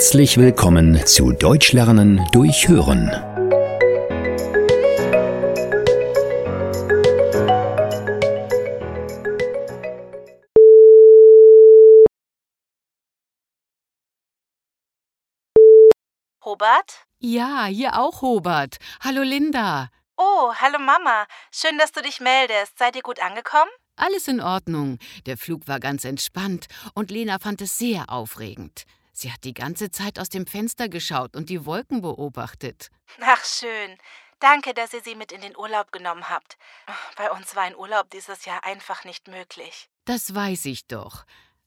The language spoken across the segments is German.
Herzlich willkommen zu Deutsch lernen durch Hören. Robert? Ja, hier auch Hobart. Hallo Linda. Oh, hallo Mama. Schön, dass du dich meldest. Seid ihr gut angekommen? Alles in Ordnung. Der Flug war ganz entspannt und Lena fand es sehr aufregend. Sie hat die ganze Zeit aus dem Fenster geschaut und die Wolken beobachtet. Ach, schön. Danke, dass ihr sie mit in den Urlaub genommen habt. Bei uns war ein Urlaub dieses Jahr einfach nicht möglich. Das weiß ich doch.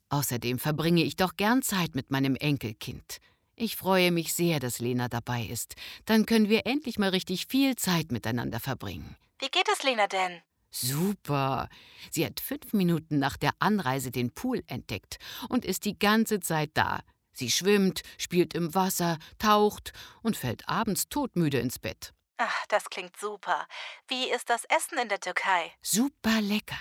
Außerdem verbringe ich doch gern Zeit mit meinem Enkelkind. Ich freue mich sehr, dass Lena dabei ist. Dann können wir endlich mal richtig viel Zeit miteinander verbringen. Wie geht es Lena denn? Super. Sie hat fünf Minuten nach der Anreise den Pool entdeckt und ist die ganze Zeit da. Sie schwimmt, spielt im Wasser, taucht und fällt abends todmüde ins Bett. Ach, das klingt super. Wie ist das Essen in der Türkei? Super lecker.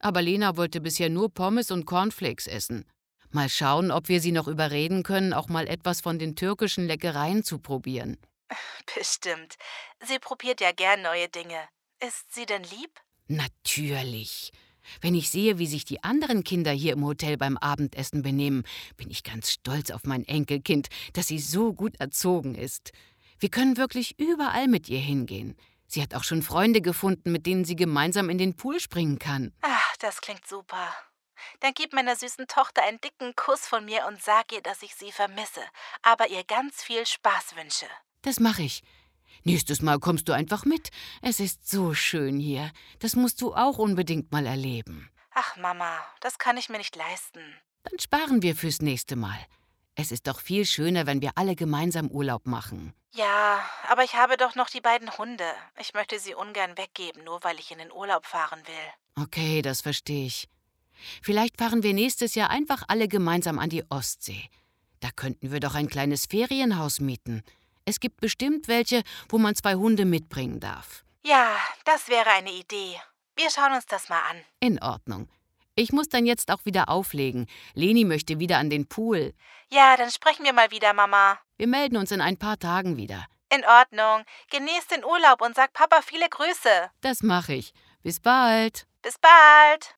Aber Lena wollte bisher nur Pommes und Cornflakes essen. Mal schauen, ob wir sie noch überreden können, auch mal etwas von den türkischen Leckereien zu probieren. Bestimmt. Sie probiert ja gern neue Dinge. Ist sie denn lieb? Natürlich. Wenn ich sehe, wie sich die anderen Kinder hier im Hotel beim Abendessen benehmen, bin ich ganz stolz auf mein Enkelkind, dass sie so gut erzogen ist. Wir können wirklich überall mit ihr hingehen. Sie hat auch schon Freunde gefunden, mit denen sie gemeinsam in den Pool springen kann. Ach, das klingt super. Dann gib meiner süßen Tochter einen dicken Kuss von mir und sag ihr, dass ich sie vermisse, aber ihr ganz viel Spaß wünsche. Das mache ich. Nächstes Mal kommst du einfach mit. Es ist so schön hier. Das musst du auch unbedingt mal erleben. Ach, Mama, das kann ich mir nicht leisten. Dann sparen wir fürs nächste Mal. Es ist doch viel schöner, wenn wir alle gemeinsam Urlaub machen. Ja, aber ich habe doch noch die beiden Hunde. Ich möchte sie ungern weggeben, nur weil ich in den Urlaub fahren will. Okay, das verstehe ich. Vielleicht fahren wir nächstes Jahr einfach alle gemeinsam an die Ostsee. Da könnten wir doch ein kleines Ferienhaus mieten. Es gibt bestimmt welche, wo man zwei Hunde mitbringen darf. Ja, das wäre eine Idee. Wir schauen uns das mal an. In Ordnung. Ich muss dann jetzt auch wieder auflegen. Leni möchte wieder an den Pool. Ja, dann sprechen wir mal wieder, Mama. Wir melden uns in ein paar Tagen wieder. In Ordnung. Genieß den Urlaub und sag Papa viele Grüße. Das mache ich. Bis bald. Bis bald.